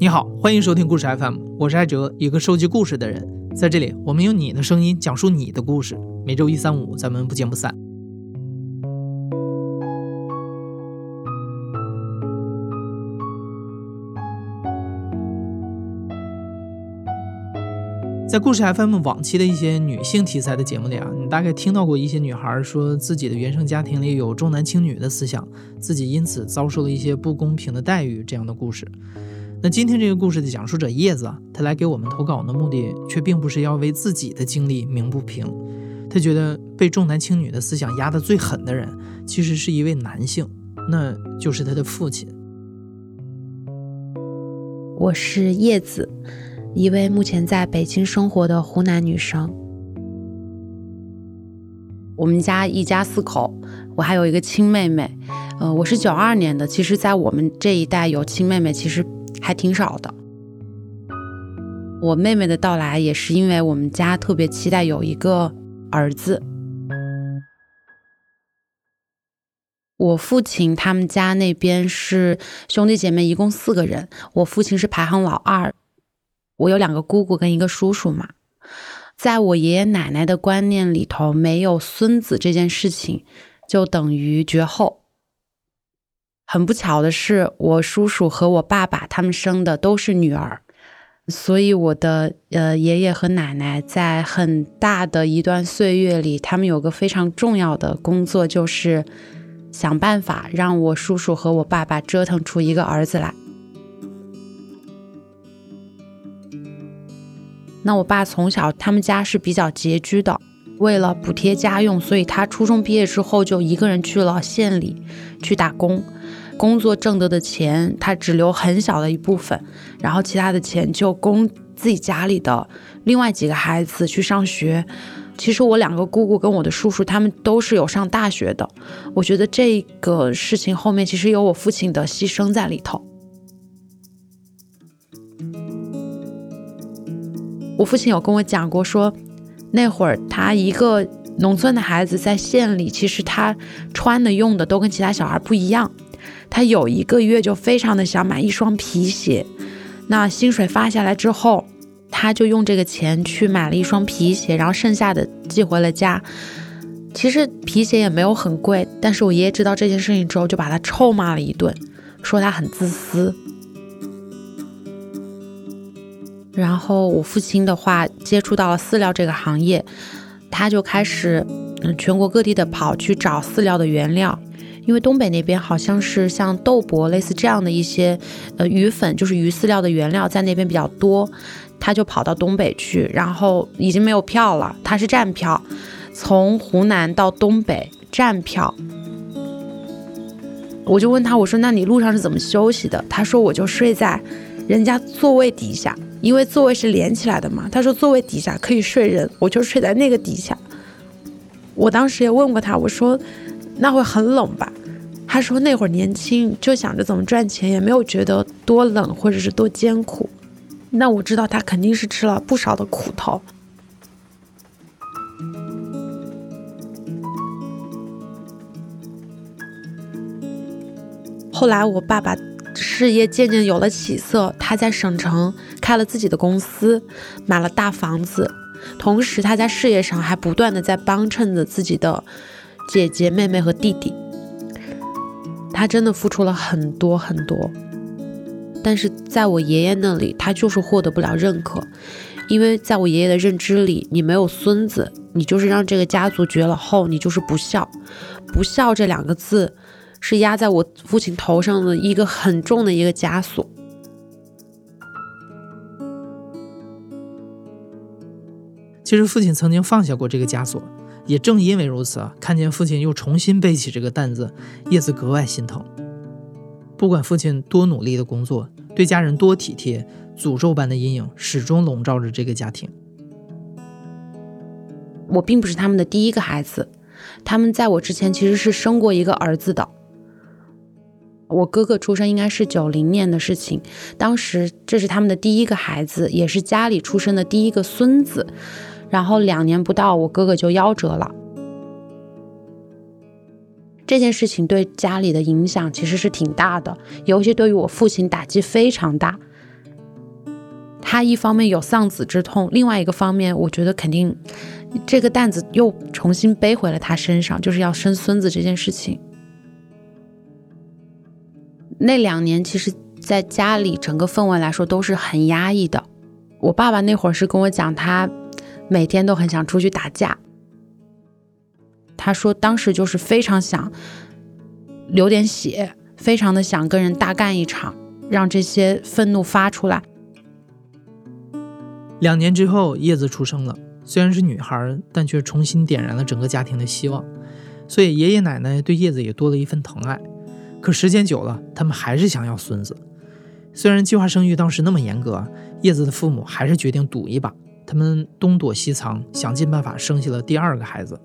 你好，欢迎收听故事 FM，我是艾哲，一个收集故事的人。在这里，我们用你的声音讲述你的故事。每周一、三、五，咱们不见不散。在故事 FM 往期的一些女性题材的节目里啊，你大概听到过一些女孩说自己的原生家庭里有重男轻女的思想，自己因此遭受了一些不公平的待遇这样的故事。那今天这个故事的讲述者叶子，他来给我们投稿的目的却并不是要为自己的经历鸣不平，他觉得被重男轻女的思想压得最狠的人，其实是一位男性，那就是他的父亲。我是叶子。一位目前在北京生活的湖南女生。我们家一家四口，我还有一个亲妹妹。呃，我是九二年的，其实，在我们这一代有亲妹妹其实还挺少的。我妹妹的到来也是因为我们家特别期待有一个儿子。我父亲他们家那边是兄弟姐妹一共四个人，我父亲是排行老二。我有两个姑姑跟一个叔叔嘛，在我爷爷奶奶的观念里头，没有孙子这件事情就等于绝后。很不巧的是，我叔叔和我爸爸他们生的都是女儿，所以我的呃爷爷和奶奶在很大的一段岁月里，他们有个非常重要的工作，就是想办法让我叔叔和我爸爸折腾出一个儿子来。那我爸从小他们家是比较拮据的，为了补贴家用，所以他初中毕业之后就一个人去了县里去打工，工作挣得的钱他只留很小的一部分，然后其他的钱就供自己家里的另外几个孩子去上学。其实我两个姑姑跟我的叔叔他们都是有上大学的，我觉得这个事情后面其实有我父亲的牺牲在里头。我父亲有跟我讲过，说那会儿他一个农村的孩子在县里，其实他穿的用的都跟其他小孩不一样。他有一个月就非常的想买一双皮鞋，那薪水发下来之后，他就用这个钱去买了一双皮鞋，然后剩下的寄回了家。其实皮鞋也没有很贵，但是我爷爷知道这件事情之后，就把他臭骂了一顿，说他很自私。然后我父亲的话接触到了饲料这个行业，他就开始嗯全国各地的跑去找饲料的原料，因为东北那边好像是像豆粕类似这样的一些呃鱼粉，就是鱼饲料的原料在那边比较多，他就跑到东北去，然后已经没有票了，他是站票，从湖南到东北站票，我就问他我说那你路上是怎么休息的？他说我就睡在人家座位底下。因为座位是连起来的嘛，他说座位底下可以睡人，我就睡在那个底下。我当时也问过他，我说那会很冷吧？他说那会儿年轻，就想着怎么赚钱，也没有觉得多冷或者是多艰苦。那我知道他肯定是吃了不少的苦头。后来我爸爸。事业渐渐有了起色，他在省城开了自己的公司，买了大房子，同时他在事业上还不断的在帮衬着自己的姐姐、妹妹和弟弟。他真的付出了很多很多，但是在我爷爷那里，他就是获得不了认可，因为在我爷爷的认知里，你没有孙子，你就是让这个家族绝了后，你就是不孝，不孝这两个字。是压在我父亲头上的一个很重的一个枷锁。其实父亲曾经放下过这个枷锁，也正因为如此啊，看见父亲又重新背起这个担子，叶子格外心疼。不管父亲多努力的工作，对家人多体贴，诅咒般的阴影始终笼罩着这个家庭。我并不是他们的第一个孩子，他们在我之前其实是生过一个儿子的。我哥哥出生应该是九零年的事情，当时这是他们的第一个孩子，也是家里出生的第一个孙子。然后两年不到，我哥哥就夭折了。这件事情对家里的影响其实是挺大的，尤其对于我父亲打击非常大。他一方面有丧子之痛，另外一个方面，我觉得肯定这个担子又重新背回了他身上，就是要生孙子这件事情。那两年，其实在家里整个氛围来说都是很压抑的。我爸爸那会儿是跟我讲，他每天都很想出去打架。他说当时就是非常想流点血，非常的想跟人大干一场，让这些愤怒发出来。两年之后，叶子出生了，虽然是女孩，但却重新点燃了整个家庭的希望。所以爷爷奶奶对叶子也多了一份疼爱。可时间久了，他们还是想要孙子。虽然计划生育当时那么严格，叶子的父母还是决定赌一把。他们东躲西藏，想尽办法生下了第二个孩子。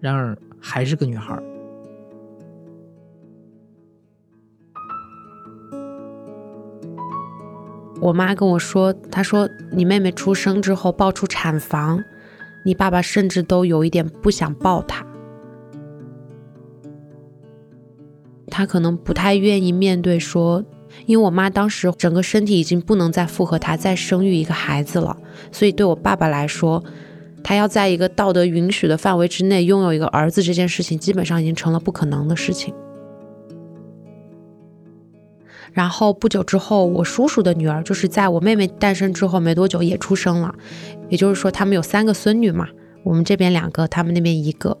然而，还是个女孩。我妈跟我说：“她说你妹妹出生之后抱出产房，你爸爸甚至都有一点不想抱她。他可能不太愿意面对说，因为我妈当时整个身体已经不能再负荷她再生育一个孩子了，所以对我爸爸来说，他要在一个道德允许的范围之内拥有一个儿子这件事情，基本上已经成了不可能的事情。”然后不久之后，我叔叔的女儿就是在我妹妹诞生之后没多久也出生了，也就是说他们有三个孙女嘛，我们这边两个，他们那边一个。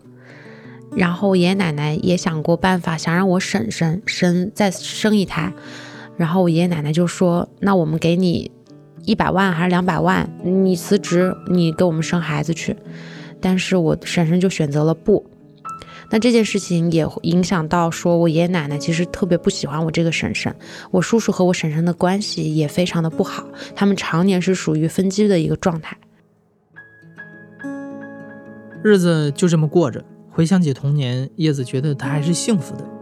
然后爷爷奶奶也想过办法，想让我婶婶生再生一胎。然后我爷爷奶奶就说：“那我们给你一百万还是两百万？你辞职，你给我们生孩子去。”但是我婶婶就选择了不。那这件事情也影响到，说我爷爷奶奶其实特别不喜欢我这个婶婶，我叔叔和我婶婶的关系也非常的不好，他们常年是属于分居的一个状态。日子就这么过着，回想起童年，叶子觉得她还是幸福的。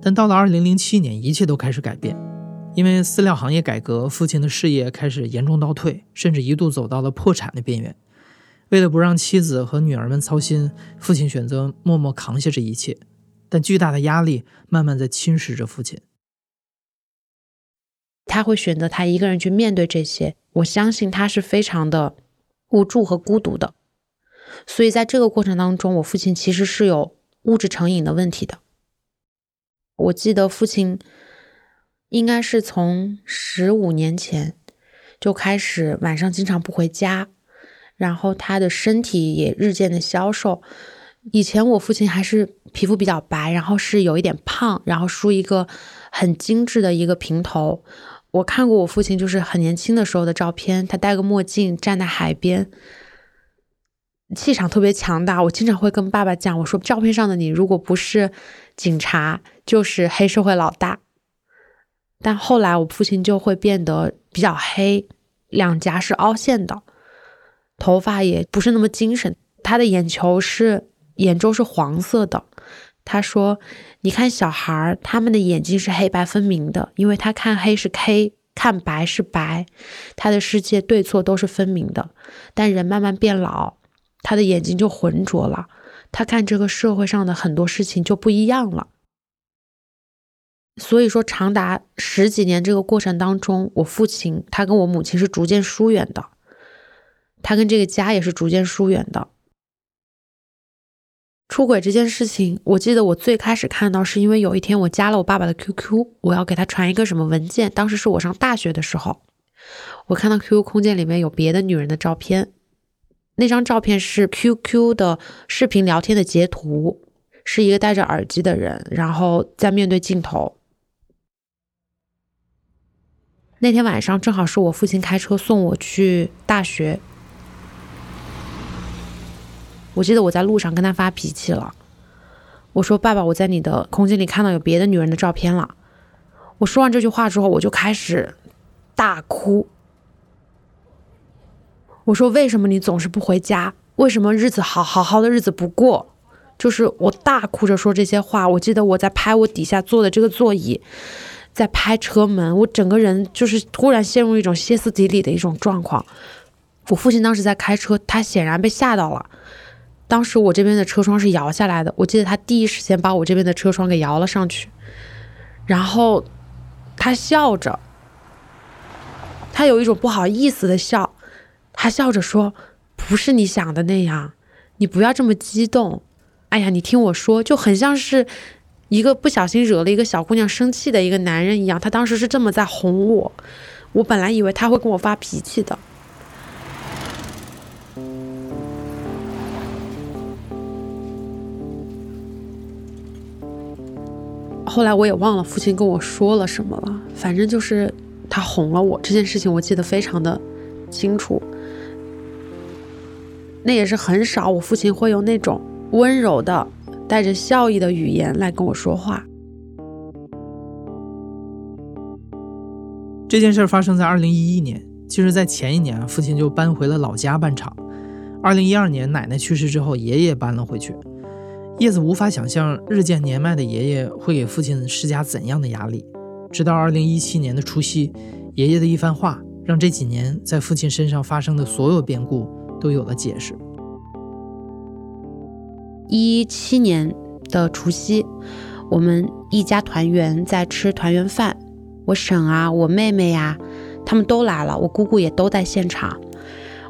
但到了二零零七年，一切都开始改变，因为饲料行业改革，父亲的事业开始严重倒退，甚至一度走到了破产的边缘。为了不让妻子和女儿们操心，父亲选择默默扛下这一切，但巨大的压力慢慢在侵蚀着父亲。他会选择他一个人去面对这些，我相信他是非常的无助和孤独的。所以在这个过程当中，我父亲其实是有物质成瘾的问题的。我记得父亲应该是从十五年前就开始晚上经常不回家。然后他的身体也日渐的消瘦。以前我父亲还是皮肤比较白，然后是有一点胖，然后梳一个很精致的一个平头。我看过我父亲就是很年轻的时候的照片，他戴个墨镜站在海边，气场特别强大。我经常会跟爸爸讲，我说照片上的你如果不是警察，就是黑社会老大。但后来我父亲就会变得比较黑，两颊是凹陷的。头发也不是那么精神，他的眼球是眼周是黄色的。他说：“你看小孩儿，他们的眼睛是黑白分明的，因为他看黑是黑，看白是白，他的世界对错都是分明的。但人慢慢变老，他的眼睛就浑浊了，他看这个社会上的很多事情就不一样了。所以说，长达十几年这个过程当中，我父亲他跟我母亲是逐渐疏远的。”他跟这个家也是逐渐疏远的。出轨这件事情，我记得我最开始看到是因为有一天我加了我爸爸的 QQ，我要给他传一个什么文件。当时是我上大学的时候，我看到 QQ 空间里面有别的女人的照片，那张照片是 QQ 的视频聊天的截图，是一个戴着耳机的人，然后在面对镜头。那天晚上正好是我父亲开车送我去大学。我记得我在路上跟他发脾气了，我说：“爸爸，我在你的空间里看到有别的女人的照片了。”我说完这句话之后，我就开始大哭。我说：“为什么你总是不回家？为什么日子好好好的日子不过？”就是我大哭着说这些话。我记得我在拍我底下坐的这个座椅，在拍车门，我整个人就是突然陷入一种歇斯底里的一种状况。我父亲当时在开车，他显然被吓到了。当时我这边的车窗是摇下来的，我记得他第一时间把我这边的车窗给摇了上去，然后他笑着，他有一种不好意思的笑，他笑着说：“不是你想的那样，你不要这么激动。哎呀，你听我说，就很像是一个不小心惹了一个小姑娘生气的一个男人一样。他当时是这么在哄我，我本来以为他会跟我发脾气的。”后来我也忘了父亲跟我说了什么了，反正就是他哄了我这件事情，我记得非常的清楚。那也是很少，我父亲会用那种温柔的、带着笑意的语言来跟我说话。这件事发生在二零一一年，其实，在前一年，父亲就搬回了老家办厂。二零一二年，奶奶去世之后，爷爷搬了回去。叶子无法想象日渐年迈的爷爷会给父亲施加怎样的压力。直到二零一七年的除夕，爷爷的一番话，让这几年在父亲身上发生的所有变故都有了解释。一七年的除夕，我们一家团圆，在吃团圆饭。我婶啊，我妹妹呀，他们都来了，我姑姑也都在现场。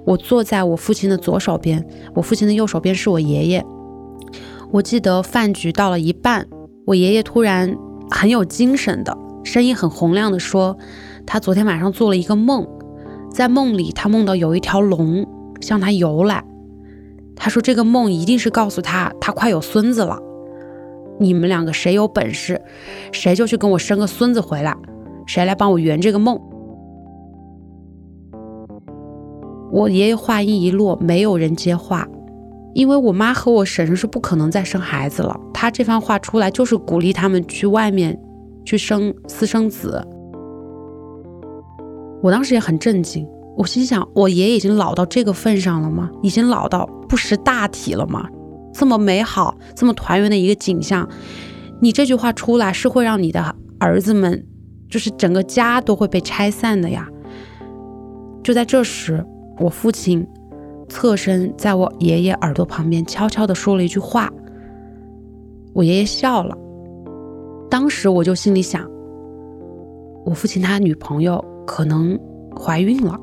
我坐在我父亲的左手边，我父亲的右手边是我爷爷。我记得饭局到了一半，我爷爷突然很有精神的声音很洪亮的说，他昨天晚上做了一个梦，在梦里他梦到有一条龙向他游来，他说这个梦一定是告诉他他快有孙子了，你们两个谁有本事，谁就去跟我生个孙子回来，谁来帮我圆这个梦。我爷爷话音一落，没有人接话。因为我妈和我婶婶是不可能再生孩子了，她这番话出来就是鼓励他们去外面去生私生子。我当时也很震惊，我心想：我爷爷已经老到这个份上了吗？已经老到不识大体了吗？这么美好、这么团圆的一个景象，你这句话出来是会让你的儿子们，就是整个家都会被拆散的呀。就在这时，我父亲。侧身在我爷爷耳朵旁边悄悄地说了一句话，我爷爷笑了。当时我就心里想，我父亲他女朋友可能怀孕了。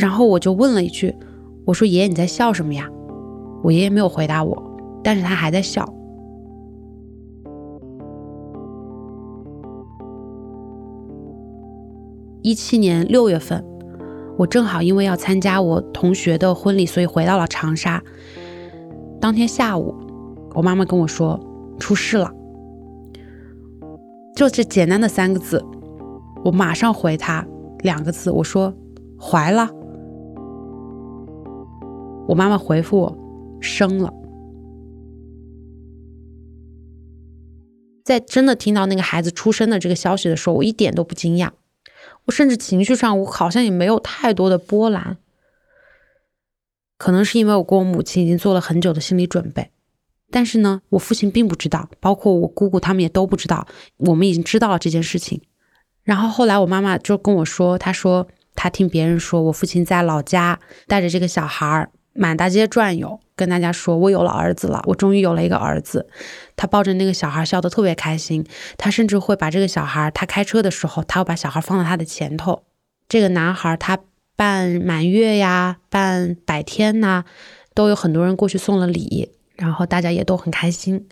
然后我就问了一句：“我说爷爷你在笑什么呀？”我爷爷没有回答我，但是他还在笑。一七年六月份。我正好因为要参加我同学的婚礼，所以回到了长沙。当天下午，我妈妈跟我说出事了，就这简单的三个字，我马上回她两个字，我说怀了。我妈妈回复我生了。在真的听到那个孩子出生的这个消息的时候，我一点都不惊讶。我甚至情绪上，我好像也没有太多的波澜，可能是因为我跟我母亲已经做了很久的心理准备，但是呢，我父亲并不知道，包括我姑姑他们也都不知道，我们已经知道了这件事情。然后后来我妈妈就跟我说，她说她听别人说我父亲在老家带着这个小孩儿。满大街转悠，跟大家说：“我有了儿子了，我终于有了一个儿子。”他抱着那个小孩笑得特别开心。他甚至会把这个小孩，他开车的时候，他会把小孩放在他的前头。这个男孩他办满月呀，办百天呐，都有很多人过去送了礼，然后大家也都很开心。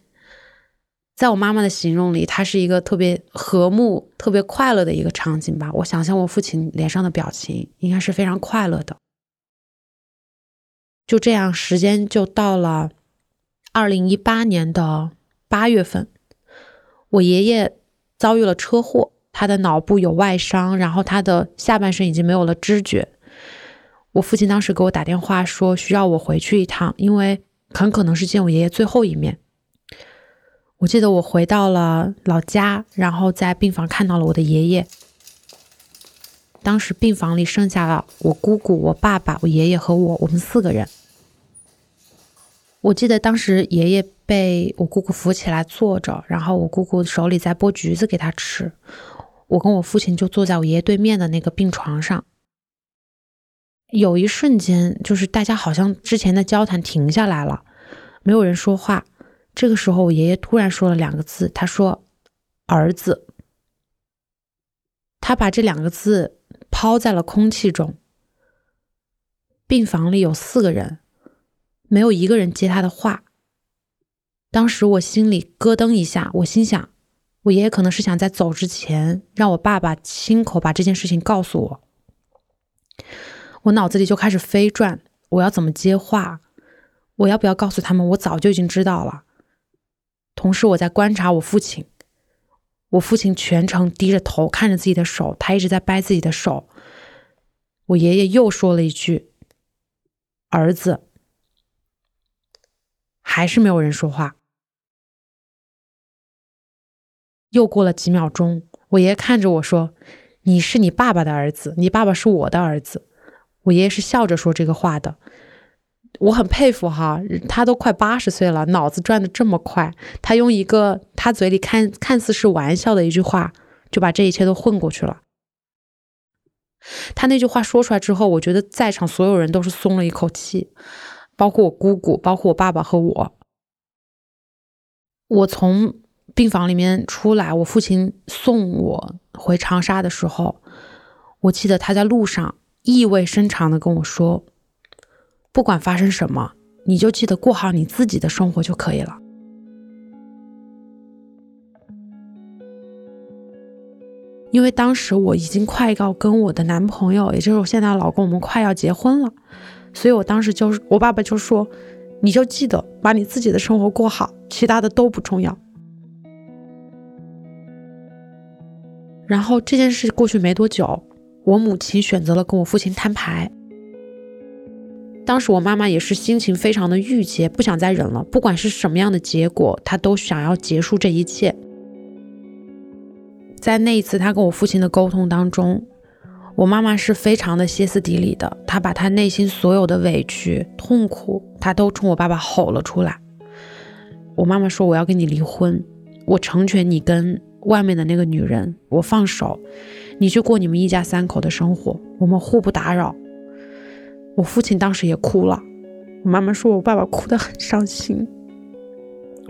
在我妈妈的形容里，他是一个特别和睦、特别快乐的一个场景吧。我想象我父亲脸上的表情应该是非常快乐的。就这样，时间就到了二零一八年的八月份。我爷爷遭遇了车祸，他的脑部有外伤，然后他的下半身已经没有了知觉。我父亲当时给我打电话说，需要我回去一趟，因为很可能是见我爷爷最后一面。我记得我回到了老家，然后在病房看到了我的爷爷。当时病房里剩下了我姑姑、我爸爸、我爷爷和我，我们四个人。我记得当时爷爷被我姑姑扶起来坐着，然后我姑姑手里在剥橘子给他吃。我跟我父亲就坐在我爷爷对面的那个病床上。有一瞬间，就是大家好像之前的交谈停下来了，没有人说话。这个时候，我爷爷突然说了两个字，他说：“儿子。”他把这两个字抛在了空气中。病房里有四个人，没有一个人接他的话。当时我心里咯噔一下，我心想，我爷爷可能是想在走之前让我爸爸亲口把这件事情告诉我。我脑子里就开始飞转，我要怎么接话？我要不要告诉他们？我早就已经知道了。同时，我在观察我父亲。我父亲全程低着头看着自己的手，他一直在掰自己的手。我爷爷又说了一句：“儿子。”还是没有人说话。又过了几秒钟，我爷爷看着我说：“你是你爸爸的儿子，你爸爸是我的儿子。”我爷爷是笑着说这个话的，我很佩服哈，他都快八十岁了，脑子转的这么快。他用一个他嘴里看看似是玩笑的一句话，就把这一切都混过去了。他那句话说出来之后，我觉得在场所有人都是松了一口气，包括我姑姑，包括我爸爸和我。我从病房里面出来，我父亲送我回长沙的时候，我记得他在路上意味深长的跟我说：“不管发生什么，你就记得过好你自己的生活就可以了。”因为当时我已经快要跟我的男朋友，也就是我现在的老公，我们快要结婚了，所以我当时就是我爸爸就说。你就记得把你自己的生活过好，其他的都不重要。然后这件事过去没多久，我母亲选择了跟我父亲摊牌。当时我妈妈也是心情非常的郁结，不想再忍了。不管是什么样的结果，她都想要结束这一切。在那一次她跟我父亲的沟通当中。我妈妈是非常的歇斯底里的，她把她内心所有的委屈、痛苦，她都冲我爸爸吼了出来。我妈妈说：“我要跟你离婚，我成全你跟外面的那个女人，我放手，你去过你们一家三口的生活，我们互不打扰。”我父亲当时也哭了。我妈妈说我爸爸哭得很伤心。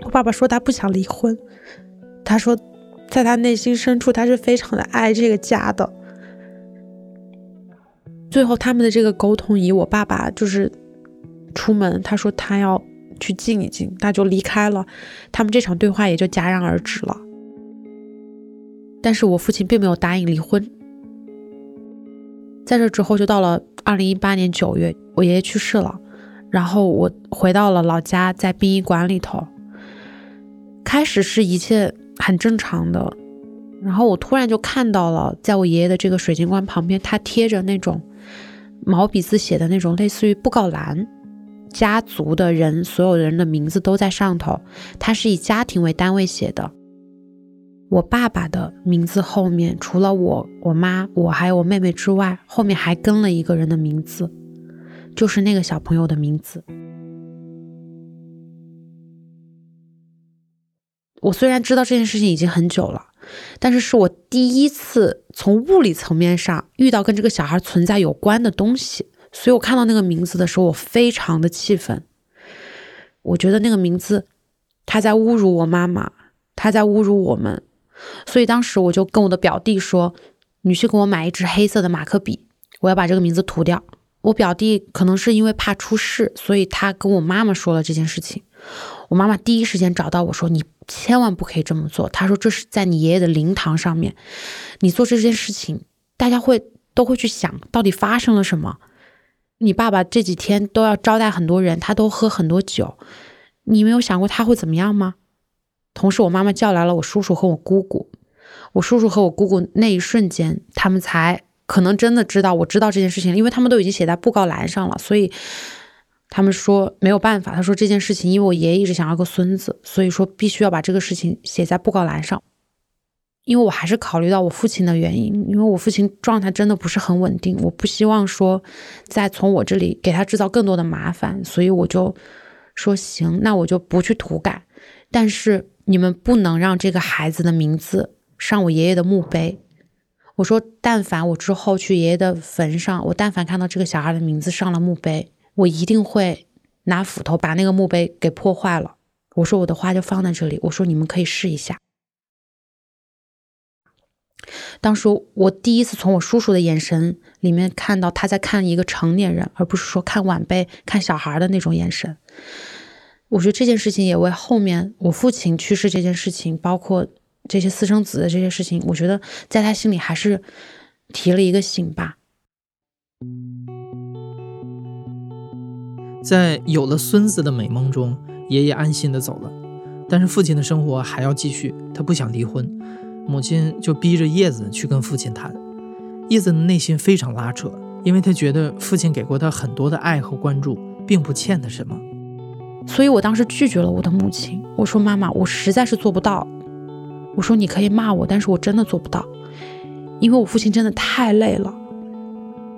我爸爸说他不想离婚，他说，在他内心深处，他是非常的爱这个家的。最后，他们的这个沟通，以我爸爸就是出门，他说他要去静一静，他就离开了。他们这场对话也就戛然而止了。但是我父亲并没有答应离婚。在这之后，就到了二零一八年九月，我爷爷去世了，然后我回到了老家，在殡仪馆里头。开始是一切很正常的，然后我突然就看到了，在我爷爷的这个水晶棺旁边，他贴着那种。毛笔字写的那种类似于布告栏，家族的人所有人的名字都在上头。他是以家庭为单位写的。我爸爸的名字后面除了我、我妈、我还有我妹妹之外，后面还跟了一个人的名字，就是那个小朋友的名字。我虽然知道这件事情已经很久了。但是是我第一次从物理层面上遇到跟这个小孩存在有关的东西，所以我看到那个名字的时候，我非常的气愤。我觉得那个名字他在侮辱我妈妈，他在侮辱我们，所以当时我就跟我的表弟说：“你去给我买一支黑色的马克笔，我要把这个名字涂掉。”我表弟可能是因为怕出事，所以他跟我妈妈说了这件事情。我妈妈第一时间找到我说：“你千万不可以这么做。”她说：“这是在你爷爷的灵堂上面，你做这件事情，大家会都会去想到底发生了什么。你爸爸这几天都要招待很多人，他都喝很多酒，你没有想过他会怎么样吗？”同时，我妈妈叫来了我叔叔和我姑姑。我叔叔和我姑姑那一瞬间，他们才可能真的知道我知道这件事情，因为他们都已经写在布告栏上了，所以。他们说没有办法，他说这件事情，因为我爷爷一直想要个孙子，所以说必须要把这个事情写在布告栏上。因为我还是考虑到我父亲的原因，因为我父亲状态真的不是很稳定，我不希望说再从我这里给他制造更多的麻烦，所以我就说行，那我就不去涂改。但是你们不能让这个孩子的名字上我爷爷的墓碑。我说，但凡我之后去爷爷的坟上，我但凡看到这个小孩的名字上了墓碑。我一定会拿斧头把那个墓碑给破坏了。我说我的花就放在这里。我说你们可以试一下。当时我第一次从我叔叔的眼神里面看到他在看一个成年人，而不是说看晚辈、看小孩的那种眼神。我觉得这件事情也为后面我父亲去世这件事情，包括这些私生子的这些事情，我觉得在他心里还是提了一个醒吧。在有了孙子的美梦中，爷爷安心的走了，但是父亲的生活还要继续，他不想离婚。母亲就逼着叶子去跟父亲谈，叶子的内心非常拉扯，因为他觉得父亲给过他很多的爱和关注，并不欠他什么。所以我当时拒绝了我的母亲，我说：“妈妈，我实在是做不到。我说你可以骂我，但是我真的做不到，因为我父亲真的太累了，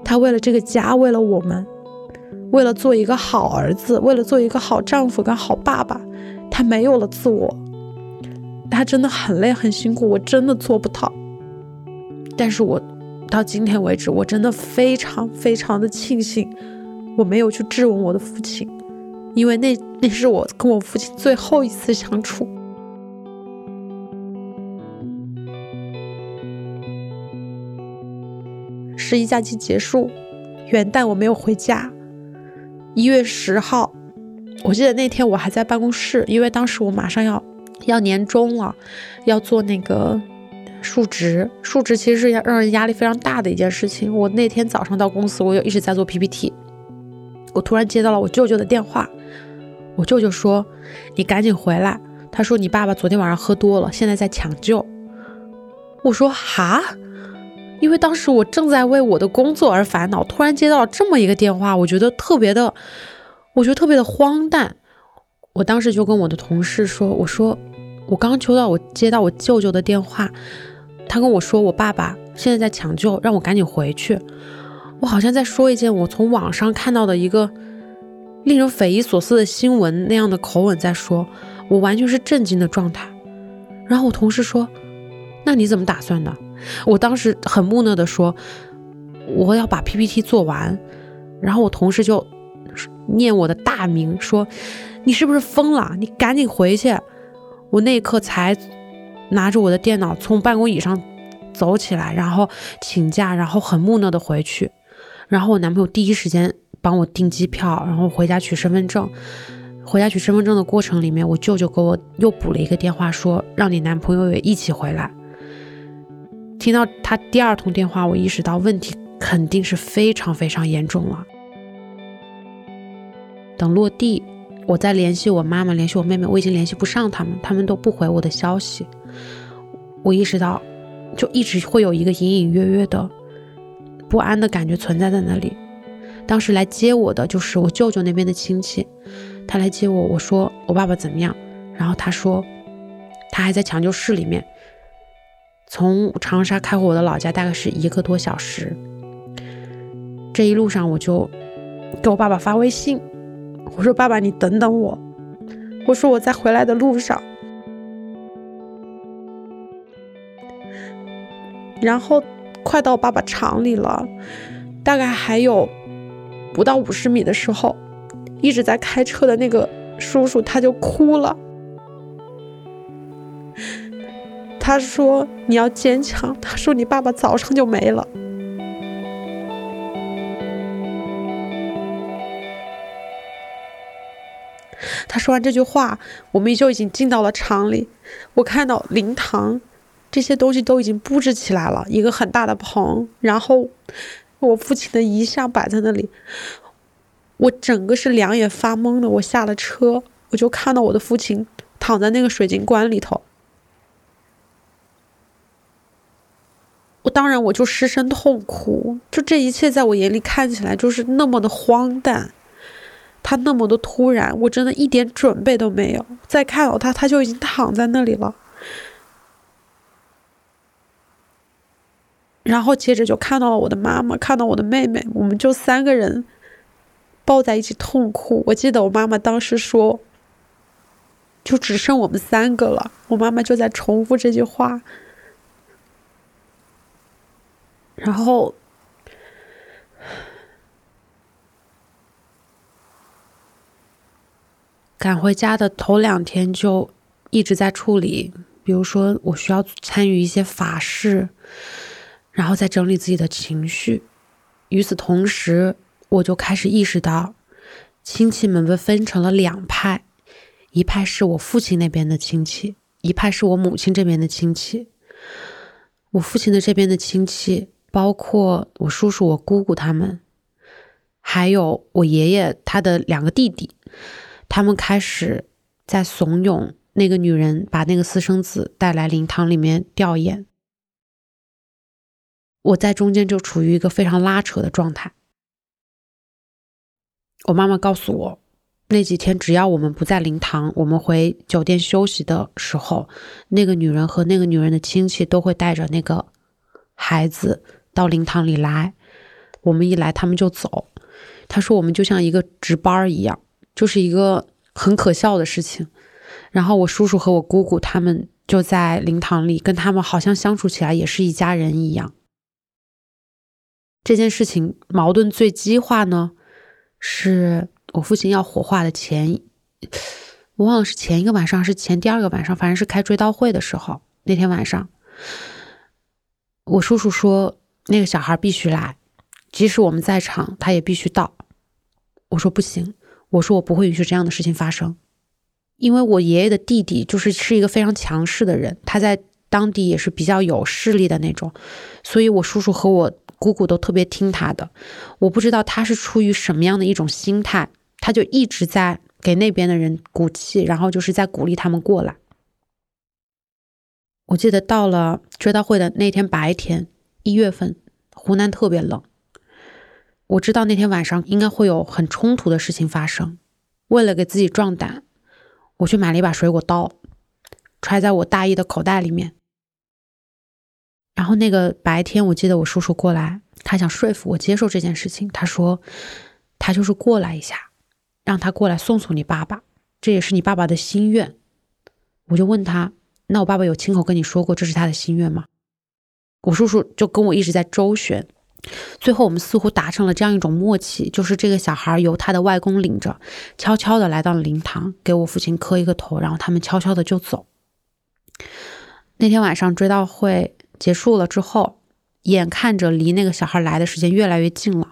他为了这个家，为了我们，为了做一个好儿子，为了做一个好丈夫跟好爸爸，他没有了自我。”他真的很累很辛苦，我真的做不到。但是我到今天为止，我真的非常非常的庆幸，我没有去质问我的父亲，因为那那是我跟我父亲最后一次相处。十一假期结束，元旦我没有回家。一月十号，我记得那天我还在办公室，因为当时我马上要。要年终了，要做那个述职。述职其实是让人压力非常大的一件事情。我那天早上到公司，我就一直在做 PPT。我突然接到了我舅舅的电话，我舅舅说：“你赶紧回来。”他说：“你爸爸昨天晚上喝多了，现在在抢救。”我说：“哈？”因为当时我正在为我的工作而烦恼，突然接到了这么一个电话，我觉得特别的，我觉得特别的荒诞。我当时就跟我的同事说：“我说。”我刚抽到我接到我舅舅的电话，他跟我说我爸爸现在在抢救，让我赶紧回去。我好像在说一件我从网上看到的一个令人匪夷所思的新闻那样的口吻在说，我完全是震惊的状态。然后我同事说：“那你怎么打算的？”我当时很木讷的说：“我要把 PPT 做完。”然后我同事就念我的大名说：“你是不是疯了？你赶紧回去。”我那一刻才拿着我的电脑从办公椅上走起来，然后请假，然后很木讷的回去。然后我男朋友第一时间帮我订机票，然后回家取身份证。回家取身份证的过程里面，我舅舅给我又补了一个电话，说让你男朋友也一起回来。听到他第二通电话，我意识到问题肯定是非常非常严重了。等落地。我再联系我妈妈，联系我妹妹，我已经联系不上他们，他们都不回我的消息。我意识到，就一直会有一个隐隐约约的不安的感觉存在在那里。当时来接我的就是我舅舅那边的亲戚，他来接我，我说我爸爸怎么样？然后他说他还在抢救室里面。从长沙开回我的老家大概是一个多小时。这一路上我就给我爸爸发微信。我说：“爸爸，你等等我。”我说：“我在回来的路上。”然后快到爸爸厂里了，大概还有不到五十米的时候，一直在开车的那个叔叔他就哭了。他说：“你要坚强。”他说：“你爸爸早上就没了。”他说完这句话，我们就已经进到了厂里。我看到灵堂这些东西都已经布置起来了，一个很大的棚，然后我父亲的遗像摆在那里。我整个是两眼发懵的。我下了车，我就看到我的父亲躺在那个水晶棺里头。我当然我就失声痛哭。就这一切在我眼里看起来就是那么的荒诞。他那么的突然，我真的一点准备都没有。再看到他，他就已经躺在那里了。然后接着就看到了我的妈妈，看到我的妹妹，我们就三个人抱在一起痛哭。我记得我妈妈当时说：“就只剩我们三个了。”我妈妈就在重复这句话，然后。赶回家的头两天就一直在处理比如说我需要参与一些法事，然后再整理自己的情绪。与此同时，我就开始意识到，亲戚们被分成了两派，一派是我父亲那边的亲戚，一派是我母亲这边的亲戚。我父亲的这边的亲戚，包括我叔叔、我姑姑他们，还有我爷爷他的两个弟弟，他们开始在怂恿那个女人把那个私生子带来灵堂里面吊唁。我在中间就处于一个非常拉扯的状态。我妈妈告诉我，那几天只要我们不在灵堂，我们回酒店休息的时候，那个女人和那个女人的亲戚都会带着那个孩子到灵堂里来。我们一来，他们就走。她说我们就像一个值班一样，就是一个很可笑的事情。然后我叔叔和我姑姑他们就在灵堂里，跟他们好像相处起来也是一家人一样。这件事情矛盾最激化呢？是我父亲要火化的前，我忘了是前一个晚上，是前第二个晚上，反正是开追悼会的时候。那天晚上，我叔叔说那个小孩必须来，即使我们在场，他也必须到。我说不行，我说我不会允许这样的事情发生，因为我爷爷的弟弟就是是一个非常强势的人，他在当地也是比较有势力的那种，所以我叔叔和我。姑姑都特别听他的，我不知道他是出于什么样的一种心态，他就一直在给那边的人鼓气，然后就是在鼓励他们过来。我记得到了追悼会的那天白天，一月份，湖南特别冷。我知道那天晚上应该会有很冲突的事情发生，为了给自己壮胆，我去买了一把水果刀，揣在我大衣的口袋里面。然后那个白天，我记得我叔叔过来，他想说服我接受这件事情。他说，他就是过来一下，让他过来送送你爸爸，这也是你爸爸的心愿。我就问他，那我爸爸有亲口跟你说过这是他的心愿吗？我叔叔就跟我一直在周旋，最后我们似乎达成了这样一种默契，就是这个小孩由他的外公领着，悄悄的来到了灵堂，给我父亲磕一个头，然后他们悄悄的就走。那天晚上追悼会。结束了之后，眼看着离那个小孩来的时间越来越近了，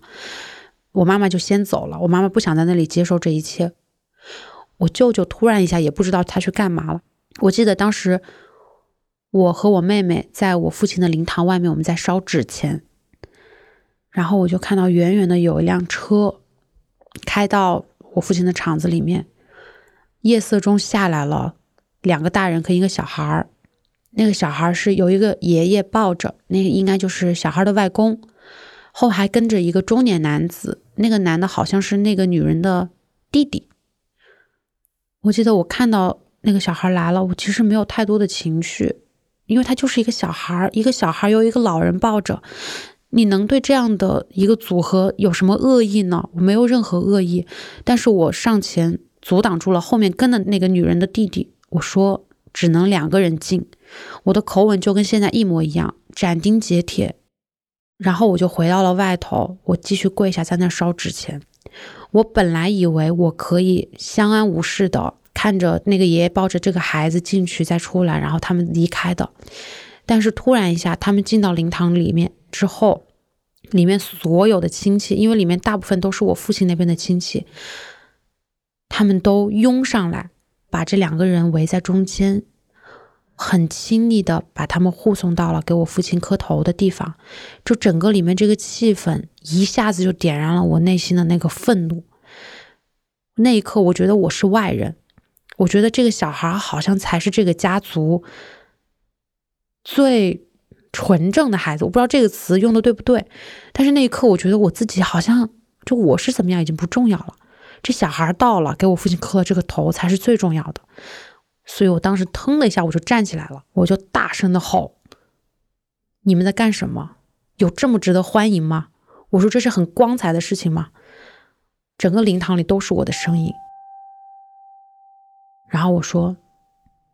我妈妈就先走了。我妈妈不想在那里接受这一切。我舅舅突然一下也不知道他去干嘛了。我记得当时我和我妹妹在我父亲的灵堂外面，我们在烧纸钱，然后我就看到远远的有一辆车开到我父亲的厂子里面，夜色中下来了两个大人跟一个小孩儿。那个小孩是有一个爷爷抱着，那个应该就是小孩的外公，后还跟着一个中年男子，那个男的好像是那个女人的弟弟。我记得我看到那个小孩来了，我其实没有太多的情绪，因为他就是一个小孩，一个小孩由一个老人抱着，你能对这样的一个组合有什么恶意呢？我没有任何恶意，但是我上前阻挡住了后面跟的那个女人的弟弟，我说只能两个人进。我的口吻就跟现在一模一样，斩钉截铁。然后我就回到了外头，我继续跪下在那烧纸钱。我本来以为我可以相安无事的看着那个爷爷抱着这个孩子进去再出来，然后他们离开的。但是突然一下，他们进到灵堂里面之后，里面所有的亲戚，因为里面大部分都是我父亲那边的亲戚，他们都拥上来，把这两个人围在中间。很亲昵的把他们护送到了给我父亲磕头的地方，就整个里面这个气氛一下子就点燃了我内心的那个愤怒。那一刻，我觉得我是外人，我觉得这个小孩好像才是这个家族最纯正的孩子。我不知道这个词用的对不对，但是那一刻，我觉得我自己好像就我是怎么样已经不重要了。这小孩到了，给我父亲磕了这个头才是最重要的。所以我当时腾的一下，我就站起来了，我就大声的吼：“你们在干什么？有这么值得欢迎吗？我说这是很光彩的事情吗？”整个灵堂里都是我的声音。然后我说：“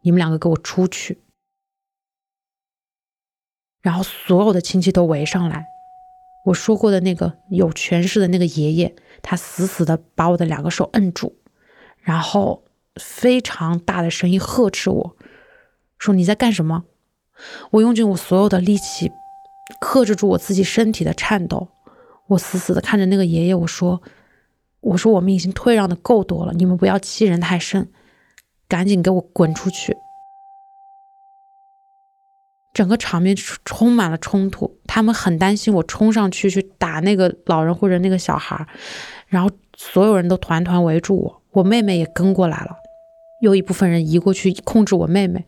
你们两个给我出去。”然后所有的亲戚都围上来。我说过的那个有权势的那个爷爷，他死死的把我的两个手摁住，然后。非常大的声音呵斥我，说你在干什么？我用尽我所有的力气，克制住我自己身体的颤抖。我死死的看着那个爷爷，我说：“我说我们已经退让的够多了，你们不要欺人太甚，赶紧给我滚出去！”整个场面充满了冲突，他们很担心我冲上去去打那个老人或者那个小孩，然后所有人都团团围住我，我妹妹也跟过来了，有一部分人移过去控制我妹妹。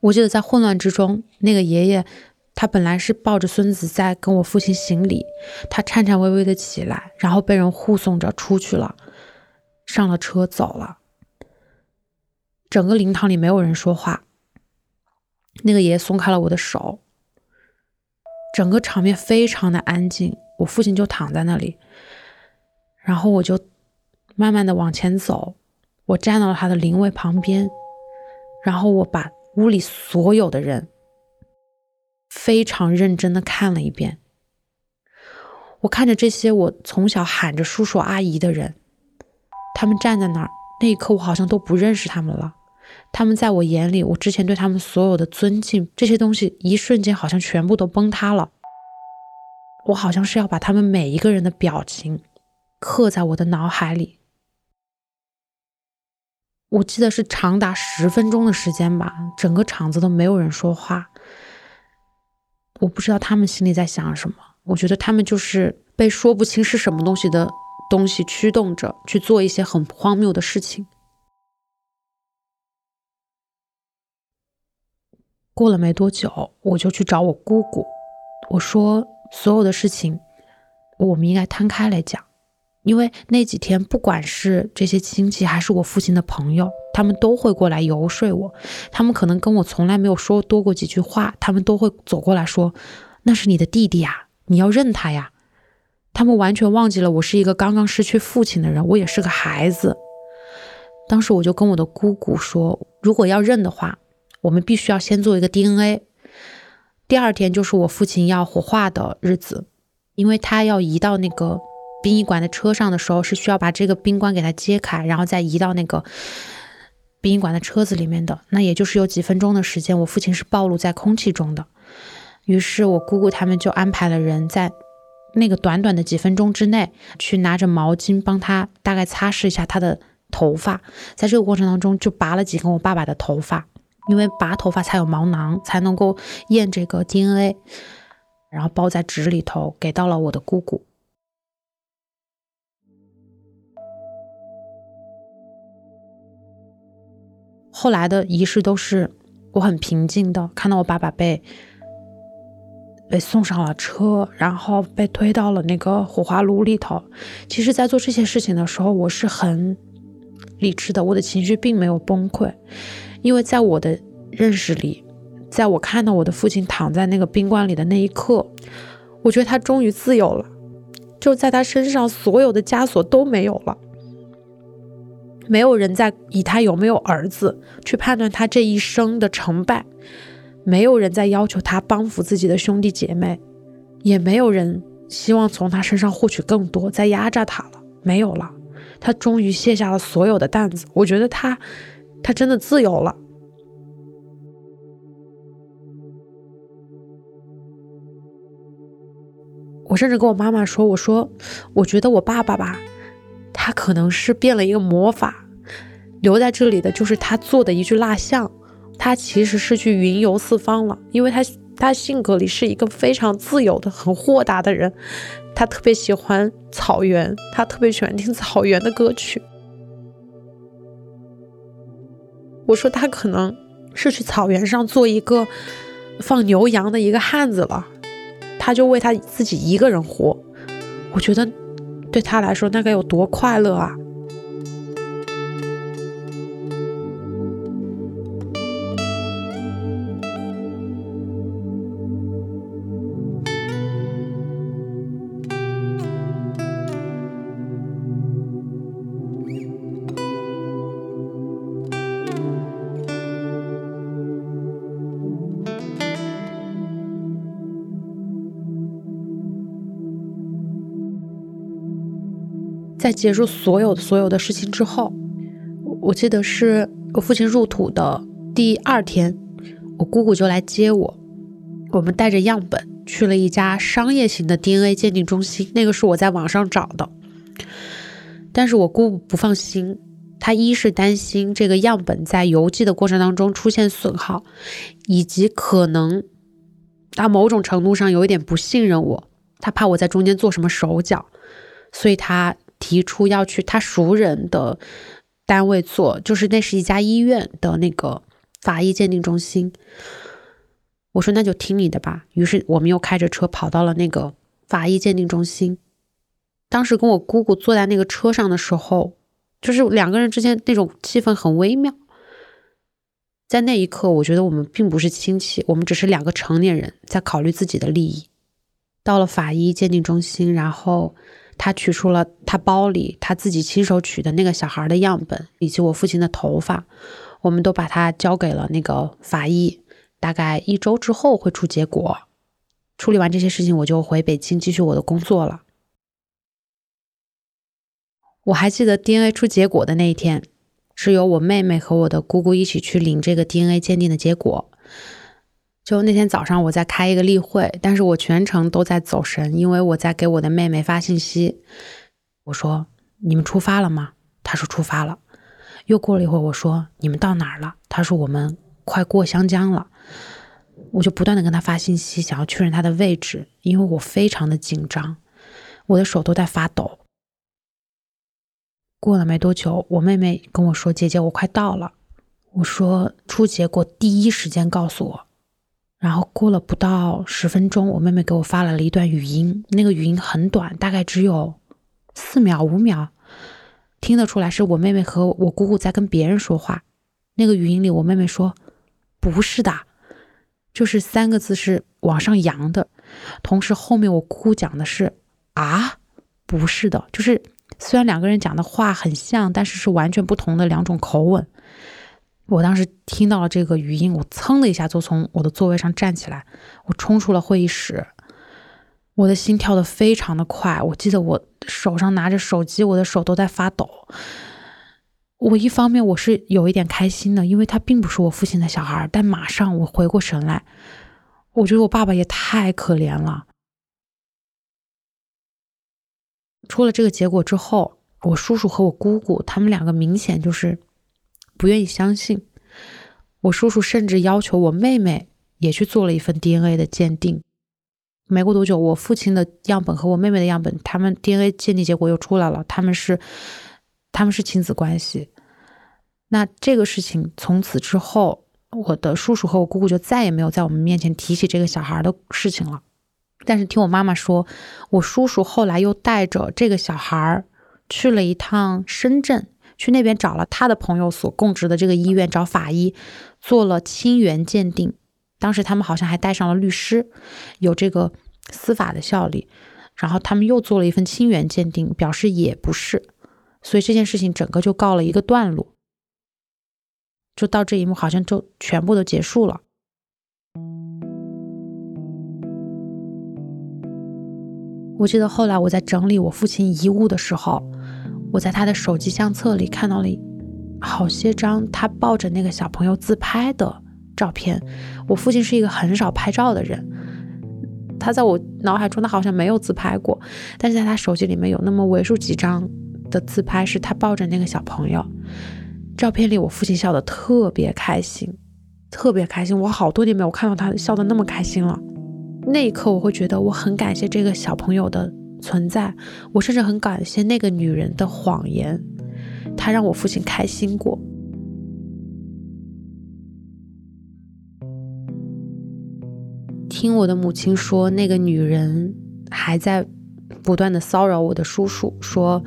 我记得在混乱之中，那个爷爷。他本来是抱着孙子在跟我父亲行礼，他颤颤巍巍的起来，然后被人护送着出去了，上了车走了。整个灵堂里没有人说话。那个爷爷松开了我的手，整个场面非常的安静。我父亲就躺在那里，然后我就慢慢的往前走，我站到了他的灵位旁边，然后我把屋里所有的人。非常认真的看了一遍，我看着这些我从小喊着叔叔阿姨的人，他们站在那儿，那一刻我好像都不认识他们了。他们在我眼里，我之前对他们所有的尊敬，这些东西一瞬间好像全部都崩塌了。我好像是要把他们每一个人的表情刻在我的脑海里。我记得是长达十分钟的时间吧，整个场子都没有人说话。我不知道他们心里在想什么。我觉得他们就是被说不清是什么东西的东西驱动着去做一些很荒谬的事情。过了没多久，我就去找我姑姑，我说所有的事情，我们应该摊开来讲。因为那几天，不管是这些亲戚，还是我父亲的朋友，他们都会过来游说我。他们可能跟我从来没有说多过几句话，他们都会走过来说：“那是你的弟弟呀，你要认他呀。”他们完全忘记了我是一个刚刚失去父亲的人，我也是个孩子。当时我就跟我的姑姑说：“如果要认的话，我们必须要先做一个 DNA。第二天就是我父亲要火化的日子，因为他要移到那个。”殡仪馆的车上的时候是需要把这个冰棺给他揭开，然后再移到那个殡仪馆的车子里面的。那也就是有几分钟的时间，我父亲是暴露在空气中的。于是我姑姑他们就安排了人在那个短短的几分钟之内，去拿着毛巾帮他大概擦拭一下他的头发。在这个过程当中，就拔了几根我爸爸的头发，因为拔头发才有毛囊，才能够验这个 DNA，然后包在纸里头，给到了我的姑姑。后来的仪式都是我很平静的，看到我爸爸被被送上了车，然后被推到了那个火化炉里头。其实，在做这些事情的时候，我是很理智的，我的情绪并没有崩溃，因为在我的认识里，在我看到我的父亲躺在那个冰棺里的那一刻，我觉得他终于自由了，就在他身上所有的枷锁都没有了。没有人在以他有没有儿子去判断他这一生的成败，没有人在要求他帮扶自己的兄弟姐妹，也没有人希望从他身上获取更多，在压榨他了。没有了，他终于卸下了所有的担子。我觉得他，他真的自由了。我甚至跟我妈妈说：“我说，我觉得我爸爸吧。”他可能是变了一个魔法，留在这里的就是他做的一具蜡像。他其实是去云游四方了，因为他他性格里是一个非常自由的、很豁达的人。他特别喜欢草原，他特别喜欢听草原的歌曲。我说他可能是去草原上做一个放牛羊的一个汉子了，他就为他自己一个人活。我觉得。对他来说，那该有多快乐啊！在结束所有所有的事情之后，我记得是我父亲入土的第二天，我姑姑就来接我，我们带着样本去了一家商业型的 DNA 鉴定中心，那个是我在网上找的。但是我姑姑不放心，她一是担心这个样本在邮寄的过程当中出现损耗，以及可能她某种程度上有一点不信任我，她怕我在中间做什么手脚，所以她提出要去他熟人的单位做，就是那是一家医院的那个法医鉴定中心。我说那就听你的吧。于是我们又开着车跑到了那个法医鉴定中心。当时跟我姑姑坐在那个车上的时候，就是两个人之间那种气氛很微妙。在那一刻，我觉得我们并不是亲戚，我们只是两个成年人在考虑自己的利益。到了法医鉴定中心，然后他取出了他包里他自己亲手取的那个小孩的样本，以及我父亲的头发，我们都把它交给了那个法医。大概一周之后会出结果。处理完这些事情，我就回北京继续我的工作了。我还记得 DNA 出结果的那一天，是由我妹妹和我的姑姑一起去领这个 DNA 鉴定的结果。就那天早上，我在开一个例会，但是我全程都在走神，因为我在给我的妹妹发信息。我说：“你们出发了吗？”她说：“出发了。”又过了一会儿，我说：“你们到哪儿了？”她说：“我们快过湘江了。”我就不断的跟她发信息，想要确认她的位置，因为我非常的紧张，我的手都在发抖。过了没多久，我妹妹跟我说：“姐姐，我快到了。”我说：“出结果第一时间告诉我。”然后过了不到十分钟，我妹妹给我发来了一段语音，那个语音很短，大概只有四秒五秒，听得出来是我妹妹和我姑姑在跟别人说话。那个语音里，我妹妹说：“不是的，就是三个字是往上扬的。”同时后面我姑姑讲的是：“啊，不是的，就是。”虽然两个人讲的话很像，但是是完全不同的两种口吻。我当时听到了这个语音，我噌的一下就从我的座位上站起来，我冲出了会议室。我的心跳的非常的快，我记得我手上拿着手机，我的手都在发抖。我一方面我是有一点开心的，因为他并不是我父亲的小孩，但马上我回过神来，我觉得我爸爸也太可怜了。出了这个结果之后，我叔叔和我姑姑他们两个明显就是不愿意相信。我叔叔甚至要求我妹妹也去做了一份 DNA 的鉴定。没过多久，我父亲的样本和我妹妹的样本，他们 DNA 鉴定结果又出来了，他们是他们是亲子关系。那这个事情从此之后，我的叔叔和我姑姑就再也没有在我们面前提起这个小孩的事情了。但是听我妈妈说，我叔叔后来又带着这个小孩去了一趟深圳，去那边找了他的朋友所供职的这个医院找法医做了亲缘鉴定。当时他们好像还带上了律师，有这个司法的效力。然后他们又做了一份亲缘鉴定，表示也不是。所以这件事情整个就告了一个段落，就到这一幕，好像就全部都结束了。我记得后来我在整理我父亲遗物的时候，我在他的手机相册里看到了好些张他抱着那个小朋友自拍的照片。我父亲是一个很少拍照的人，他在我脑海中他好像没有自拍过，但是在他手机里面有那么为数几张的自拍，是他抱着那个小朋友。照片里我父亲笑得特别开心，特别开心。我好多年没有看到他笑得那么开心了。那一刻，我会觉得我很感谢这个小朋友的存在，我甚至很感谢那个女人的谎言，她让我父亲开心过。听我的母亲说，那个女人还在不断的骚扰我的叔叔，说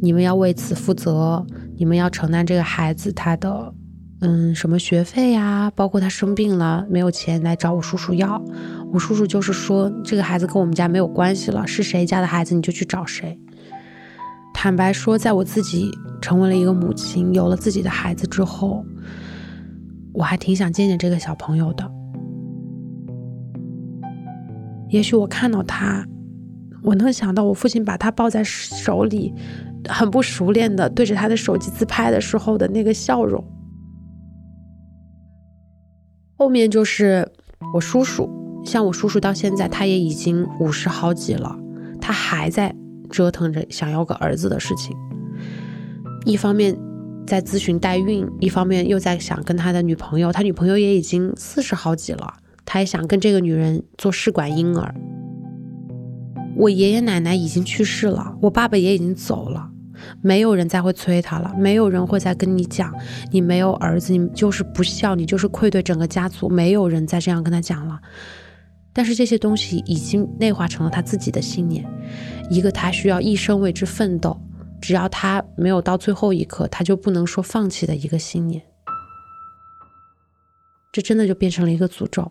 你们要为此负责，你们要承担这个孩子他的。嗯，什么学费呀？包括他生病了没有钱来找我叔叔要，我叔叔就是说这个孩子跟我们家没有关系了，是谁家的孩子你就去找谁。坦白说，在我自己成为了一个母亲，有了自己的孩子之后，我还挺想见见这个小朋友的。也许我看到他，我能想到我父亲把他抱在手里，很不熟练的对着他的手机自拍的时候的那个笑容。后面就是我叔叔，像我叔叔到现在他也已经五十好几了，他还在折腾着想要个儿子的事情。一方面在咨询代孕，一方面又在想跟他的女朋友，他女朋友也已经四十好几了，他也想跟这个女人做试管婴儿。我爷爷奶奶已经去世了，我爸爸也已经走了。没有人再会催他了，没有人会再跟你讲，你没有儿子，你就是不孝，你就是愧对整个家族。没有人再这样跟他讲了。但是这些东西已经内化成了他自己的信念，一个他需要一生为之奋斗，只要他没有到最后一刻，他就不能说放弃的一个信念。这真的就变成了一个诅咒。